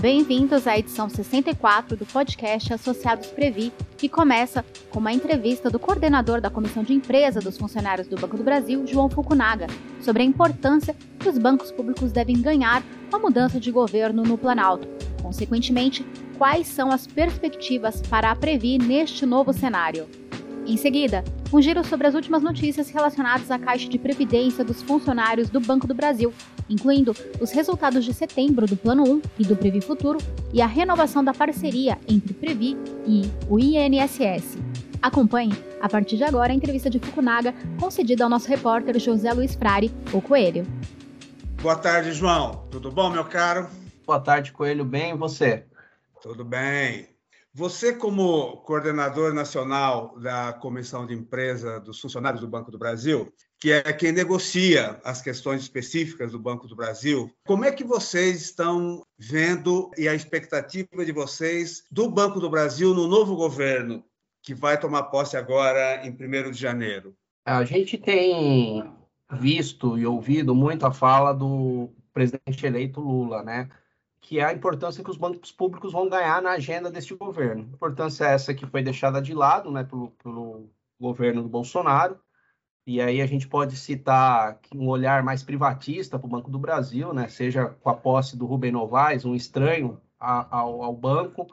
Bem-vindos à edição 64 do podcast Associados Previ, que começa com uma entrevista do coordenador da Comissão de Empresa dos Funcionários do Banco do Brasil, João Fukunaga, sobre a importância que os bancos públicos devem ganhar com a mudança de governo no Planalto. Consequentemente, quais são as perspectivas para a Previ neste novo cenário? Em seguida, um giro sobre as últimas notícias relacionadas à Caixa de Previdência dos funcionários do Banco do Brasil, incluindo os resultados de setembro do Plano 1 e do Previ Futuro e a renovação da parceria entre Previ e o INSS. Acompanhe, a partir de agora, a entrevista de Fukunaga concedida ao nosso repórter José Luiz Frari, o Coelho. Boa tarde, João. Tudo bom, meu caro? Boa tarde, Coelho. Bem, e você? Tudo bem. Você, como coordenador nacional da Comissão de Empresa dos Funcionários do Banco do Brasil, que é quem negocia as questões específicas do Banco do Brasil, como é que vocês estão vendo e a expectativa de vocês do Banco do Brasil no novo governo, que vai tomar posse agora em 1 de janeiro? A gente tem visto e ouvido muito a fala do presidente eleito Lula, né? que é a importância que os bancos públicos vão ganhar na agenda deste governo. A importância é essa que foi deixada de lado né, pelo, pelo governo do Bolsonaro, e aí a gente pode citar um olhar mais privatista para o Banco do Brasil, né, seja com a posse do Rubem Novaes, um estranho ao, ao banco,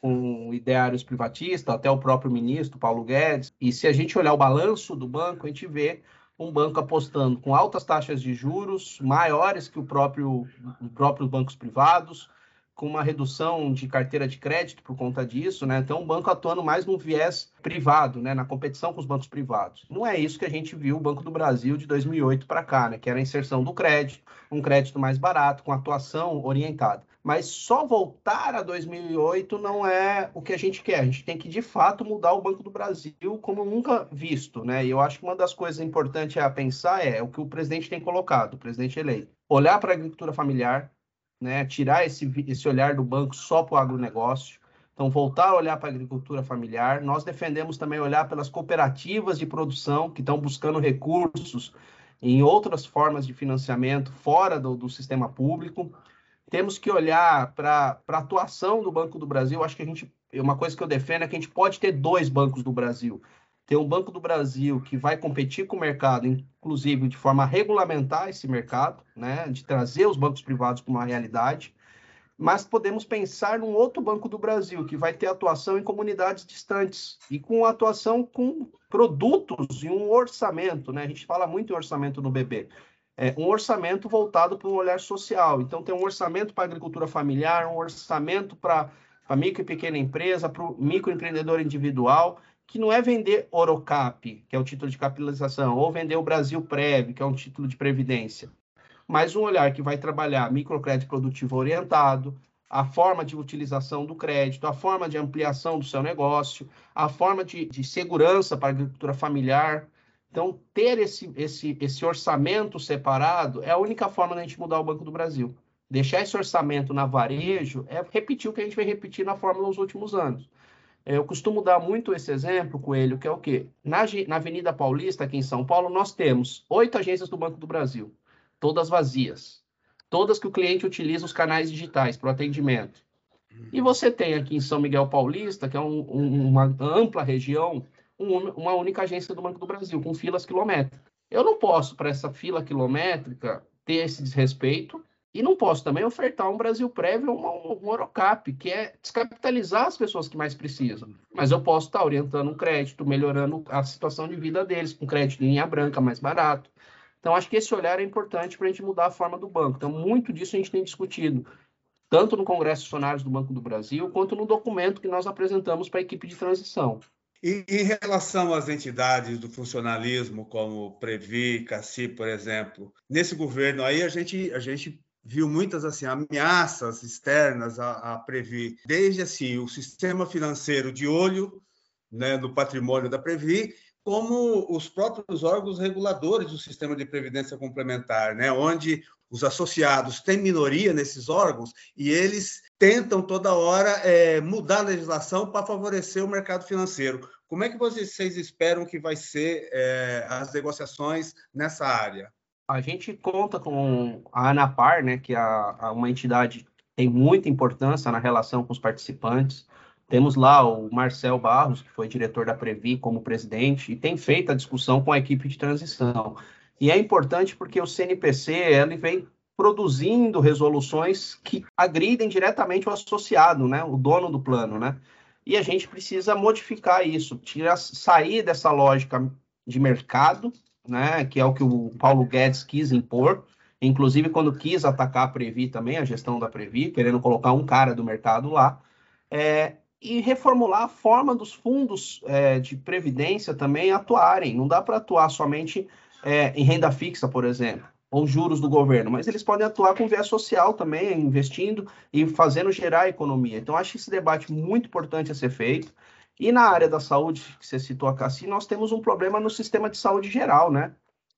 com ideários privatistas, até o próprio ministro Paulo Guedes. E se a gente olhar o balanço do banco, a gente vê um banco apostando com altas taxas de juros, maiores que o próprio, os próprios bancos privados, com uma redução de carteira de crédito por conta disso, né? Então, o banco atuando mais no viés privado, né? Na competição com os bancos privados. Não é isso que a gente viu o Banco do Brasil de 2008 para cá, né? Que era a inserção do crédito, um crédito mais barato, com atuação orientada mas só voltar a 2008 não é o que a gente quer. A gente tem que, de fato, mudar o Banco do Brasil como nunca visto, né? E eu acho que uma das coisas importantes a pensar é o que o presidente tem colocado, o presidente eleito. Olhar para a agricultura familiar, né? tirar esse, esse olhar do banco só para o agronegócio. Então, voltar a olhar para a agricultura familiar. Nós defendemos também olhar pelas cooperativas de produção que estão buscando recursos em outras formas de financiamento fora do, do sistema público temos que olhar para a atuação do Banco do Brasil. Acho que a gente, uma coisa que eu defendo é que a gente pode ter dois bancos do Brasil. Ter um Banco do Brasil que vai competir com o mercado, inclusive de forma a regulamentar esse mercado, né, de trazer os bancos privados para uma realidade. Mas podemos pensar num outro Banco do Brasil que vai ter atuação em comunidades distantes e com atuação com produtos e um orçamento, né? A gente fala muito em orçamento no BB é, um orçamento voltado para um olhar social. Então, tem um orçamento para agricultura familiar, um orçamento para a micro e pequena empresa, para o microempreendedor individual, que não é vender Orocap, que é o título de capitalização, ou vender o Brasil Prev, que é um título de previdência, mas um olhar que vai trabalhar microcrédito produtivo orientado, a forma de utilização do crédito, a forma de ampliação do seu negócio, a forma de, de segurança para a agricultura familiar, então, ter esse, esse, esse orçamento separado é a única forma da gente mudar o Banco do Brasil. Deixar esse orçamento na varejo é repetir o que a gente vem repetir na fórmula nos últimos anos. Eu costumo dar muito esse exemplo, Coelho, que é o quê? Na, na Avenida Paulista, aqui em São Paulo, nós temos oito agências do Banco do Brasil, todas vazias. Todas que o cliente utiliza os canais digitais para o atendimento. E você tem aqui em São Miguel Paulista, que é um, um, uma ampla região, um, uma única agência do Banco do Brasil, com filas quilométricas. Eu não posso, para essa fila quilométrica, ter esse desrespeito e não posso também ofertar um Brasil prévio, um, um Orocap, que é descapitalizar as pessoas que mais precisam. Mas eu posso estar orientando um crédito, melhorando a situação de vida deles, com crédito em linha branca mais barato. Então, acho que esse olhar é importante para a gente mudar a forma do banco. Então, muito disso a gente tem discutido, tanto no Congresso de Funcionários do Banco do Brasil, quanto no documento que nós apresentamos para a equipe de transição. E em relação às entidades do funcionalismo, como Previ, Cassi, por exemplo, nesse governo aí a gente, a gente viu muitas assim ameaças externas a, a Previ, desde assim o sistema financeiro de olho né, no patrimônio da Previ, como os próprios órgãos reguladores do sistema de previdência complementar, né, onde os associados têm minoria nesses órgãos e eles tentam toda hora é, mudar a legislação para favorecer o mercado financeiro. Como é que vocês esperam que vai ser é, as negociações nessa área? A gente conta com a ANAPAR, né, que é uma entidade tem muita importância na relação com os participantes. Temos lá o Marcel Barros, que foi diretor da Previ como presidente, e tem feito a discussão com a equipe de transição. E é importante porque o CNPC ele vem produzindo resoluções que agridem diretamente o associado, né, o dono do plano, né? E a gente precisa modificar isso, tirar, sair dessa lógica de mercado, né, que é o que o Paulo Guedes quis impor, inclusive quando quis atacar a Previ também, a gestão da Previ, querendo colocar um cara do mercado lá, é, e reformular a forma dos fundos é, de previdência também atuarem. Não dá para atuar somente é, em renda fixa, por exemplo, ou juros do governo, mas eles podem atuar com viés social também, investindo e fazendo gerar economia. Então, acho esse debate muito importante a ser feito. E na área da saúde, que você citou a Cassi, nós temos um problema no sistema de saúde geral, né?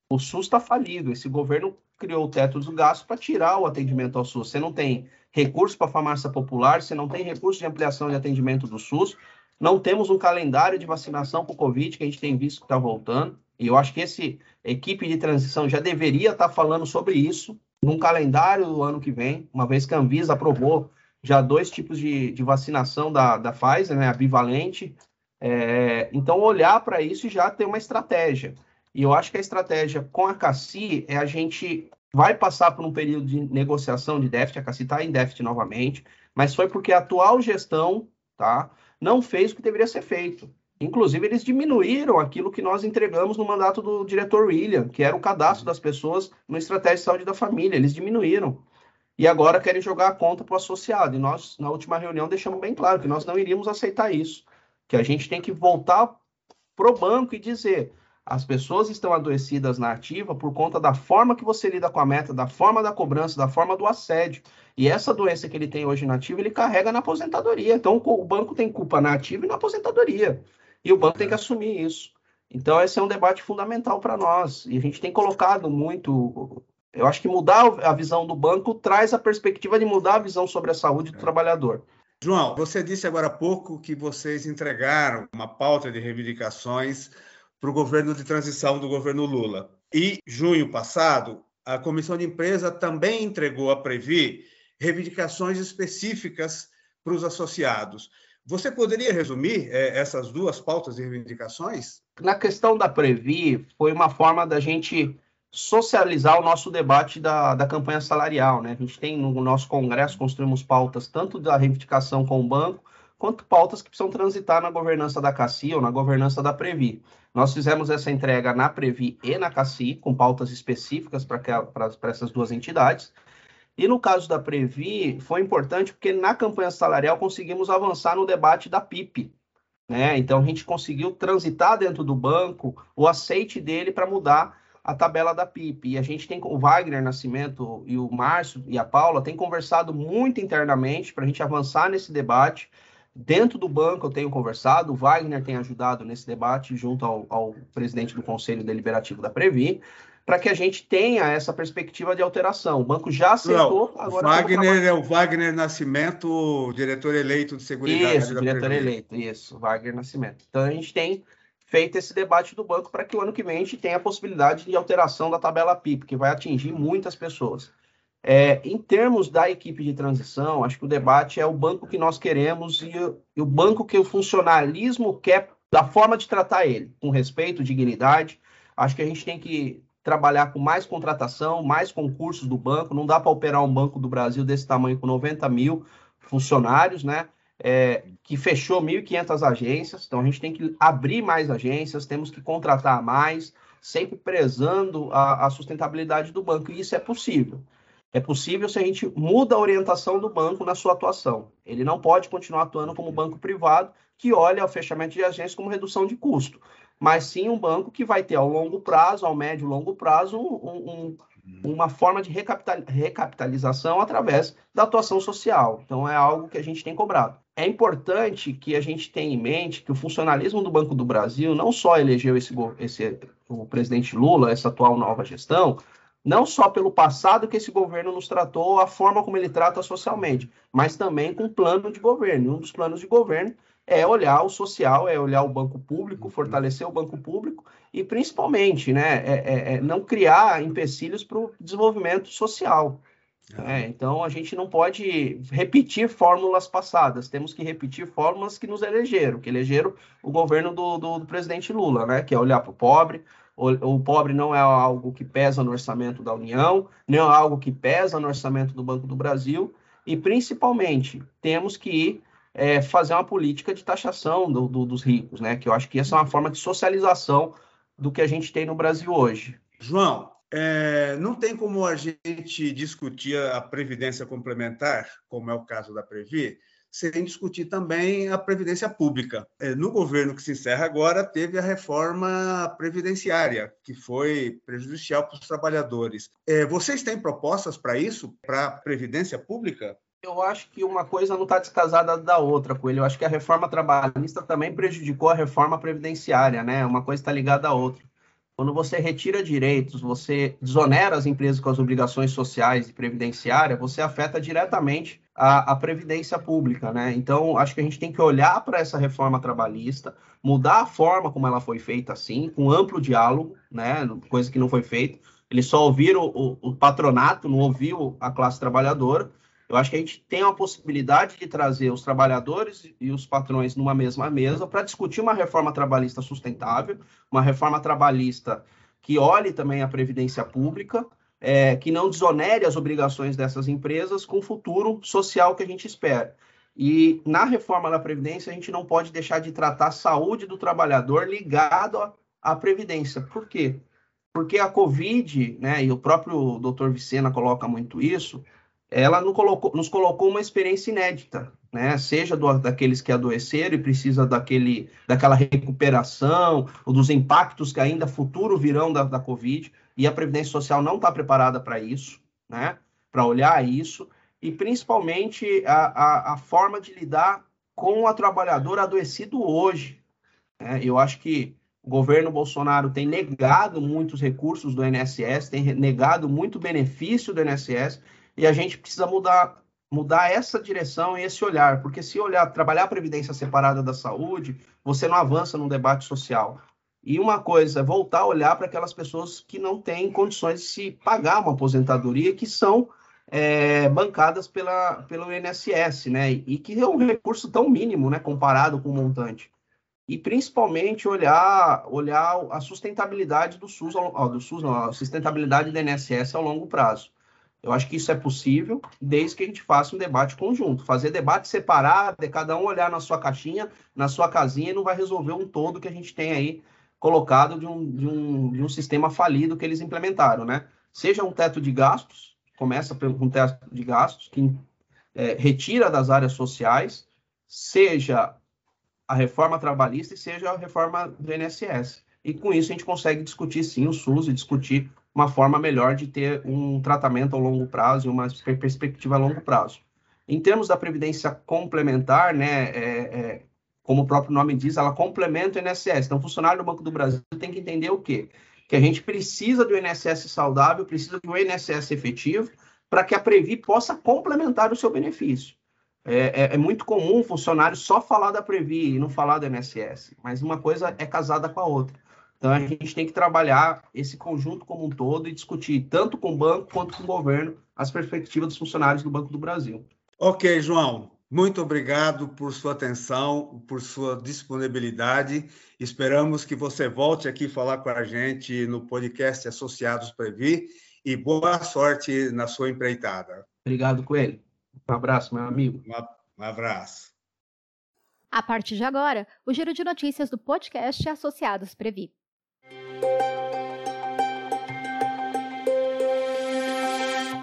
O SUS está falido. Esse governo criou o teto do gasto para tirar o atendimento ao SUS. Você não tem recurso para farmácia popular, você não tem recurso de ampliação de atendimento do SUS, não temos um calendário de vacinação para o Covid, que a gente tem visto que está voltando. E eu acho que esse equipe de transição já deveria estar tá falando sobre isso num calendário do ano que vem, uma vez que a Anvisa aprovou já dois tipos de, de vacinação da, da Pfizer, né, a bivalente. É, então, olhar para isso e já ter uma estratégia. E eu acho que a estratégia com a CACI é a gente vai passar por um período de negociação de déficit, a CACI está em déficit novamente, mas foi porque a atual gestão tá, não fez o que deveria ser feito. Inclusive, eles diminuíram aquilo que nós entregamos no mandato do diretor William, que era o cadastro das pessoas no Estratégia de Saúde da Família. Eles diminuíram. E agora querem jogar a conta para o associado. E nós, na última reunião, deixamos bem claro que nós não iríamos aceitar isso. Que a gente tem que voltar para o banco e dizer: as pessoas estão adoecidas na ativa por conta da forma que você lida com a meta, da forma da cobrança, da forma do assédio. E essa doença que ele tem hoje na ativa, ele carrega na aposentadoria. Então, o banco tem culpa na ativa e na aposentadoria. E o banco tem que assumir isso. Então, esse é um debate fundamental para nós. E a gente tem colocado muito. Eu acho que mudar a visão do banco traz a perspectiva de mudar a visão sobre a saúde do é. trabalhador. João, você disse agora há pouco que vocês entregaram uma pauta de reivindicações para o governo de transição do governo Lula. E, junho passado, a Comissão de Empresa também entregou à Previ reivindicações específicas para os associados. Você poderia resumir é, essas duas pautas de reivindicações? Na questão da Previ, foi uma forma da gente socializar o nosso debate da, da campanha salarial. Né? A gente tem no nosso congresso, construímos pautas tanto da reivindicação com o banco, quanto pautas que precisam transitar na governança da CACI ou na governança da Previ. Nós fizemos essa entrega na Previ e na CACI, com pautas específicas para essas duas entidades. E no caso da Previ, foi importante porque na campanha salarial conseguimos avançar no debate da PIP. Né? Então, a gente conseguiu transitar dentro do banco o aceite dele para mudar a tabela da PIP. E a gente tem o Wagner Nascimento e o Márcio e a Paula têm conversado muito internamente para a gente avançar nesse debate Dentro do banco eu tenho conversado, o Wagner tem ajudado nesse debate junto ao, ao presidente do Conselho Deliberativo da Previ, para que a gente tenha essa perspectiva de alteração. O banco já aceitou. Não, agora Wagner é o Wagner Nascimento, diretor eleito de segurança. Isso, diretor Previ. eleito, isso, Wagner Nascimento. Então a gente tem feito esse debate do banco para que o ano que vem a gente tenha a possibilidade de alteração da tabela PIP, que vai atingir muitas pessoas. É, em termos da equipe de transição, acho que o debate é o banco que nós queremos e, e, o banco que o funcionalismo quer, da forma de tratar ele, com respeito, dignidade. Acho que a gente tem que trabalhar com mais contratação, mais concursos do banco. Não dá para operar um banco do Brasil desse tamanho com 90 mil funcionários, né? É, que fechou 1.500 agências. Então, a gente tem que abrir mais agências, temos que contratar mais, sempre prezando a, a sustentabilidade do banco. E isso é possível. É possível se a gente muda a orientação do banco na sua atuação. Ele não pode continuar atuando como banco privado que olha o fechamento de agências como redução de custo, mas sim um banco que vai ter ao longo prazo, ao médio e longo prazo, um, um, uma forma de recapital, recapitalização através da atuação social. Então é algo que a gente tem cobrado. É importante que a gente tenha em mente que o funcionalismo do Banco do Brasil não só elegeu esse, esse o presidente Lula, essa atual nova gestão, não só pelo passado que esse governo nos tratou, a forma como ele trata socialmente, mas também com plano de governo. Um dos planos de governo é olhar o social, é olhar o banco público, fortalecer o banco público e, principalmente, né, é, é, é não criar empecilhos para o desenvolvimento social. É, então a gente não pode repetir fórmulas passadas, temos que repetir fórmulas que nos elegeram, que elegeram o governo do, do, do presidente Lula, né? Que é olhar para o pobre. O, o pobre não é algo que pesa no orçamento da União, não é algo que pesa no orçamento do Banco do Brasil, e principalmente temos que é, fazer uma política de taxação do, do, dos ricos, né? Que eu acho que essa é uma forma de socialização do que a gente tem no Brasil hoje. João, é, não tem como a gente discutir a previdência complementar, como é o caso da Previ, sem discutir também a previdência pública. É, no governo que se encerra agora, teve a reforma previdenciária, que foi prejudicial para os trabalhadores. É, vocês têm propostas para isso, para a previdência pública? Eu acho que uma coisa não está descasada da outra, Coelho. Eu acho que a reforma trabalhista também prejudicou a reforma previdenciária, né? Uma coisa está ligada à outra. Quando você retira direitos, você desonera as empresas com as obrigações sociais e previdenciárias, você afeta diretamente a, a previdência pública, né? Então, acho que a gente tem que olhar para essa reforma trabalhista, mudar a forma como ela foi feita, assim, com amplo diálogo, né? Coisa que não foi feita. Eles só ouviram o, o patronato, não ouviu a classe trabalhadora. Eu acho que a gente tem a possibilidade de trazer os trabalhadores e os patrões numa mesma mesa para discutir uma reforma trabalhista sustentável, uma reforma trabalhista que olhe também a previdência pública, é, que não desonere as obrigações dessas empresas com o futuro social que a gente espera. E na reforma da Previdência, a gente não pode deixar de tratar a saúde do trabalhador ligado à, Previdência. Por quê? Porque a Covid, né, e o próprio doutor Vicena coloca muito isso, ela nos colocou, nos colocou uma experiência inédita, né? Seja do, daqueles que adoeceram e precisa daquele, daquela recuperação, ou dos impactos que ainda futuro virão da, da Covid, e a Previdência Social não está preparada para isso, né? Para olhar isso, e principalmente a, a, a, forma de lidar com o trabalhador adoecido hoje. Né? Eu acho que o governo Bolsonaro tem negado muitos recursos do INSS, tem negado muito benefício do INSS, e a gente precisa mudar mudar essa direção e esse olhar, porque se olhar, trabalhar a previdência separada da saúde, você não avança no debate social. E uma coisa, voltar a olhar para aquelas pessoas que não têm condições de se pagar uma aposentadoria, que são é, bancadas pela, pelo INSS, né? E que é um recurso tão mínimo, né? Comparado com o montante. E principalmente olhar, olhar a sustentabilidade do SUS, do SUS, não, a sustentabilidade do INSS ao longo prazo. Eu acho que isso é possível, desde que a gente faça um debate conjunto. Fazer debate separado, é cada um olhar na sua caixinha, na sua casinha, e não vai resolver um todo que a gente tem aí colocado de um, de um, de um sistema falido que eles implementaram, né? Seja um teto de gastos, começa com um teto de gastos que é, retira das áreas sociais, seja a reforma trabalhista e seja a reforma do INSS. E com isso a gente consegue discutir sim o SUS e discutir uma forma melhor de ter um tratamento a longo prazo e uma perspectiva a longo prazo. Em termos da previdência complementar, né, é, é, como o próprio nome diz, ela complementa o INSS. Então, o funcionário do Banco do Brasil tem que entender o quê? Que a gente precisa do INSS saudável, precisa do INSS efetivo, para que a Previ possa complementar o seu benefício. É, é, é, muito comum o funcionário só falar da Previ e não falar do INSS, mas uma coisa é casada com a outra. Então a gente tem que trabalhar esse conjunto como um todo e discutir tanto com o banco quanto com o governo as perspectivas dos funcionários do Banco do Brasil. Ok, João. Muito obrigado por sua atenção, por sua disponibilidade. Esperamos que você volte aqui falar com a gente no podcast Associados Previ e boa sorte na sua empreitada. Obrigado, Coelho. Um abraço, meu amigo. Um abraço. A partir de agora, o giro de notícias do podcast Associados Previ.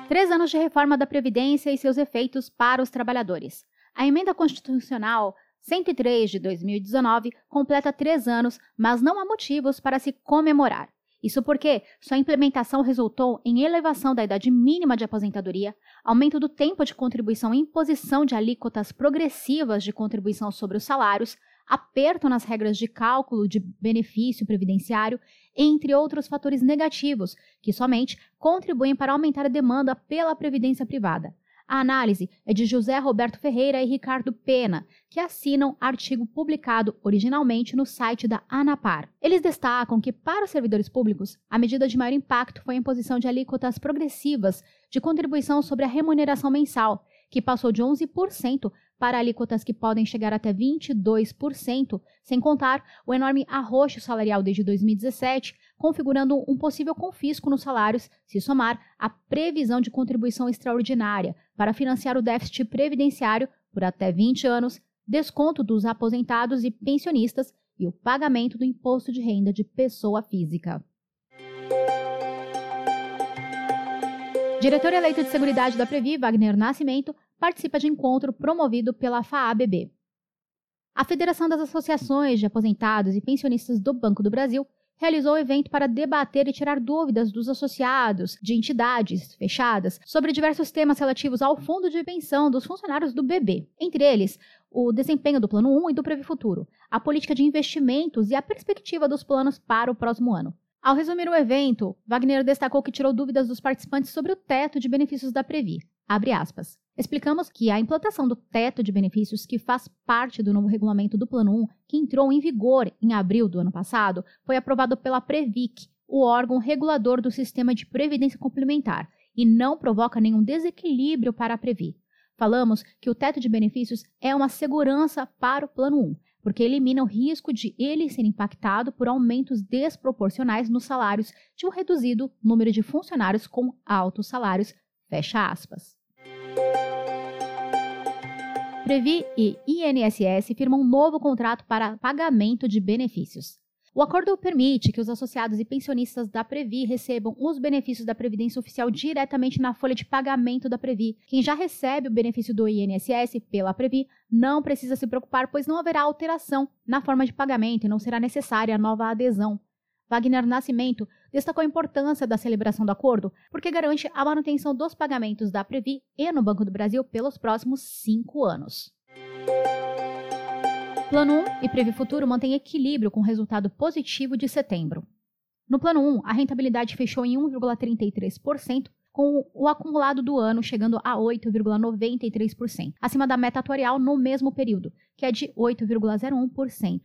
Três anos de reforma da Previdência e seus efeitos para os trabalhadores. A emenda constitucional 103 de 2019 completa três anos, mas não há motivos para se comemorar. Isso porque sua implementação resultou em elevação da idade mínima de aposentadoria, aumento do tempo de contribuição e imposição de alíquotas progressivas de contribuição sobre os salários, aperto nas regras de cálculo de benefício previdenciário, entre outros fatores negativos que somente contribuem para aumentar a demanda pela previdência privada. A análise é de José Roberto Ferreira e Ricardo Pena, que assinam artigo publicado originalmente no site da ANAPAR. Eles destacam que, para os servidores públicos, a medida de maior impacto foi a imposição de alíquotas progressivas de contribuição sobre a remuneração mensal, que passou de 11% para alíquotas que podem chegar até 22%, sem contar o enorme arroxo salarial desde 2017, configurando um possível confisco nos salários se somar a previsão de contribuição extraordinária para financiar o déficit previdenciário por até 20 anos, desconto dos aposentados e pensionistas e o pagamento do imposto de renda de pessoa física. Diretor eleito de Seguridade da Previ, Wagner Nascimento, participa de encontro promovido pela FAABB. A Federação das Associações de Aposentados e Pensionistas do Banco do Brasil realizou o evento para debater e tirar dúvidas dos associados de entidades fechadas sobre diversos temas relativos ao fundo de pensão dos funcionários do BB, entre eles o desempenho do Plano 1 e do Previ Futuro, a política de investimentos e a perspectiva dos planos para o próximo ano. Ao resumir o evento, Wagner destacou que tirou dúvidas dos participantes sobre o teto de benefícios da Previ. Explicamos que a implantação do teto de benefícios, que faz parte do novo regulamento do Plano 1, que entrou em vigor em abril do ano passado, foi aprovado pela Previc, o órgão regulador do sistema de previdência complementar, e não provoca nenhum desequilíbrio para a Previ. Falamos que o teto de benefícios é uma segurança para o Plano 1, porque elimina o risco de ele ser impactado por aumentos desproporcionais nos salários de um reduzido número de funcionários com altos salários. Fecha aspas. Previ e INSS firmam um novo contrato para pagamento de benefícios. O acordo permite que os associados e pensionistas da Previ recebam os benefícios da Previdência Oficial diretamente na folha de pagamento da Previ. Quem já recebe o benefício do INSS pela Previ não precisa se preocupar, pois não haverá alteração na forma de pagamento e não será necessária a nova adesão. Wagner Nascimento destacou a importância da celebração do acordo, porque garante a manutenção dos pagamentos da Previ e no Banco do Brasil pelos próximos cinco anos. Plano 1 e Previ Futuro mantêm equilíbrio com resultado positivo de setembro. No Plano 1, a rentabilidade fechou em 1,33%, com o acumulado do ano chegando a 8,93%, acima da meta atuarial no mesmo período, que é de 8,01%.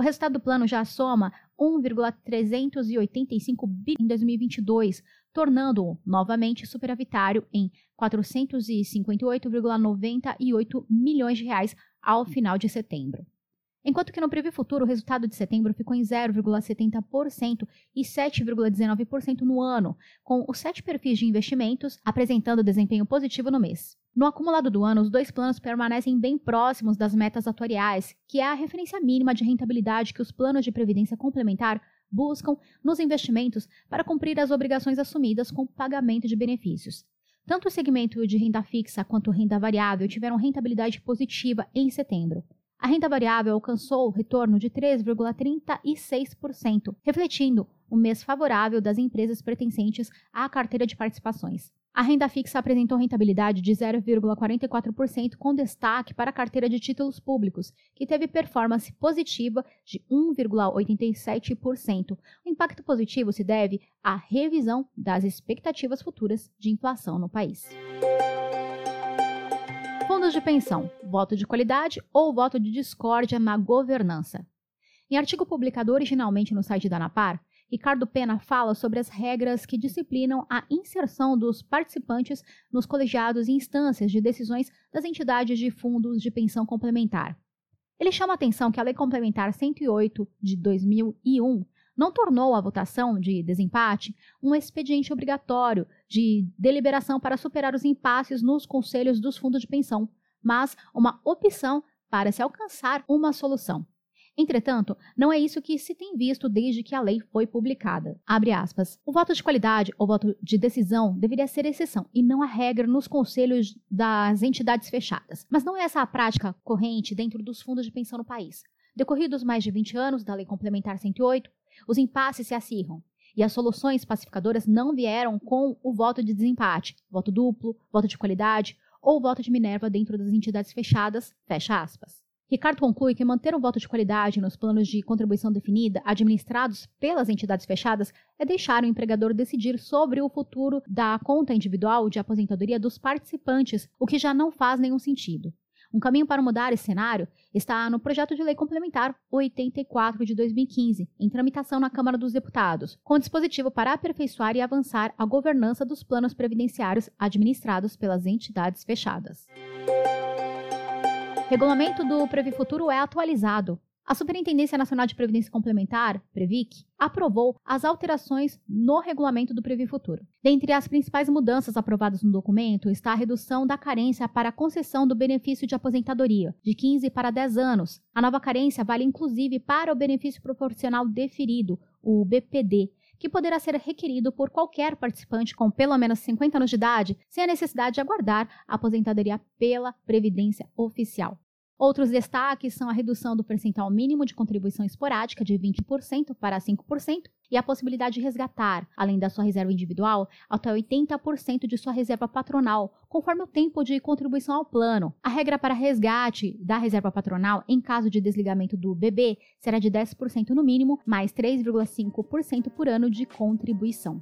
O resultado do plano já soma 1,385 bilhões em 2022, tornando-o novamente superavitário em 458,98 milhões de reais ao final de setembro. Enquanto que no Previ Futuro o resultado de setembro ficou em 0,70% e 7,19% no ano, com os sete perfis de investimentos apresentando desempenho positivo no mês. No acumulado do ano, os dois planos permanecem bem próximos das metas atuariais, que é a referência mínima de rentabilidade que os planos de previdência complementar buscam nos investimentos para cumprir as obrigações assumidas com o pagamento de benefícios. Tanto o segmento de renda fixa quanto renda variável tiveram rentabilidade positiva em setembro. A renda variável alcançou o retorno de 3,36%, refletindo o mês favorável das empresas pertencentes à carteira de participações. A renda fixa apresentou rentabilidade de 0,44%, com destaque para a carteira de títulos públicos, que teve performance positiva de 1,87%. O impacto positivo se deve à revisão das expectativas futuras de inflação no país. Fundos de pensão, voto de qualidade ou voto de discórdia na governança. Em artigo publicado originalmente no site da ANAPAR, Ricardo Pena fala sobre as regras que disciplinam a inserção dos participantes nos colegiados e instâncias de decisões das entidades de fundos de pensão complementar. Ele chama a atenção que a Lei Complementar 108 de 2001 não tornou a votação de desempate um expediente obrigatório de deliberação para superar os impasses nos conselhos dos fundos de pensão, mas uma opção para se alcançar uma solução. Entretanto, não é isso que se tem visto desde que a lei foi publicada. O voto de qualidade ou voto de decisão deveria ser exceção e não a regra nos conselhos das entidades fechadas. Mas não é essa a prática corrente dentro dos fundos de pensão no país. Decorridos mais de 20 anos da Lei Complementar 108, os impasses se acirram. E as soluções pacificadoras não vieram com o voto de desempate, voto duplo, voto de qualidade ou voto de Minerva dentro das entidades fechadas, fecha aspas. Ricardo conclui que manter o voto de qualidade nos planos de contribuição definida administrados pelas entidades fechadas é deixar o empregador decidir sobre o futuro da conta individual de aposentadoria dos participantes, o que já não faz nenhum sentido. Um caminho para mudar esse cenário está no projeto de lei complementar 84 de 2015, em tramitação na Câmara dos Deputados, com dispositivo para aperfeiçoar e avançar a governança dos planos previdenciários administrados pelas entidades fechadas. Regulamento do Previ Futuro é atualizado. A Superintendência Nacional de Previdência Complementar, Previc, aprovou as alterações no regulamento do Previ Futuro. Dentre as principais mudanças aprovadas no documento está a redução da carência para a concessão do benefício de aposentadoria, de 15 para 10 anos. A nova carência vale inclusive para o benefício proporcional deferido, o BPD, que poderá ser requerido por qualquer participante com pelo menos 50 anos de idade, sem a necessidade de aguardar a aposentadoria pela Previdência Oficial. Outros destaques são a redução do percentual mínimo de contribuição esporádica de 20% para 5% e a possibilidade de resgatar, além da sua reserva individual, até 80% de sua reserva patronal, conforme o tempo de contribuição ao plano. A regra para resgate da reserva patronal em caso de desligamento do bebê será de 10% no mínimo, mais 3,5% por ano de contribuição.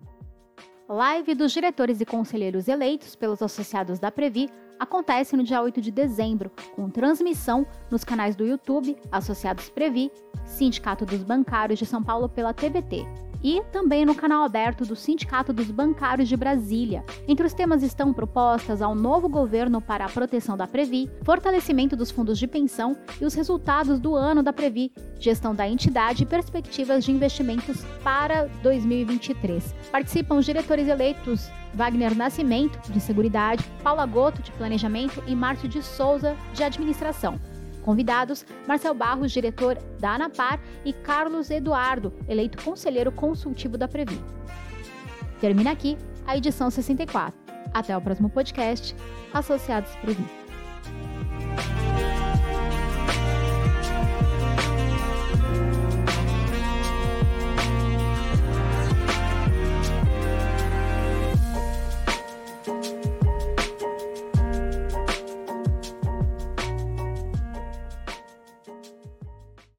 Live dos diretores e conselheiros eleitos pelos associados da Previ acontece no dia 8 de dezembro, com transmissão nos canais do YouTube Associados Previ, Sindicato dos Bancários de São Paulo pela TVT e também no canal aberto do Sindicato dos Bancários de Brasília. Entre os temas estão propostas ao novo governo para a proteção da Previ, fortalecimento dos fundos de pensão e os resultados do ano da Previ, gestão da entidade e perspectivas de investimentos para 2023. Participam os diretores eleitos Wagner Nascimento, de Seguridade, Paula Goto, de Planejamento e Márcio de Souza, de Administração. Convidados: Marcel Barros, diretor da ANAPAR, e Carlos Eduardo, eleito conselheiro consultivo da Previ. Termina aqui a edição 64. Até o próximo podcast. Associados Previ.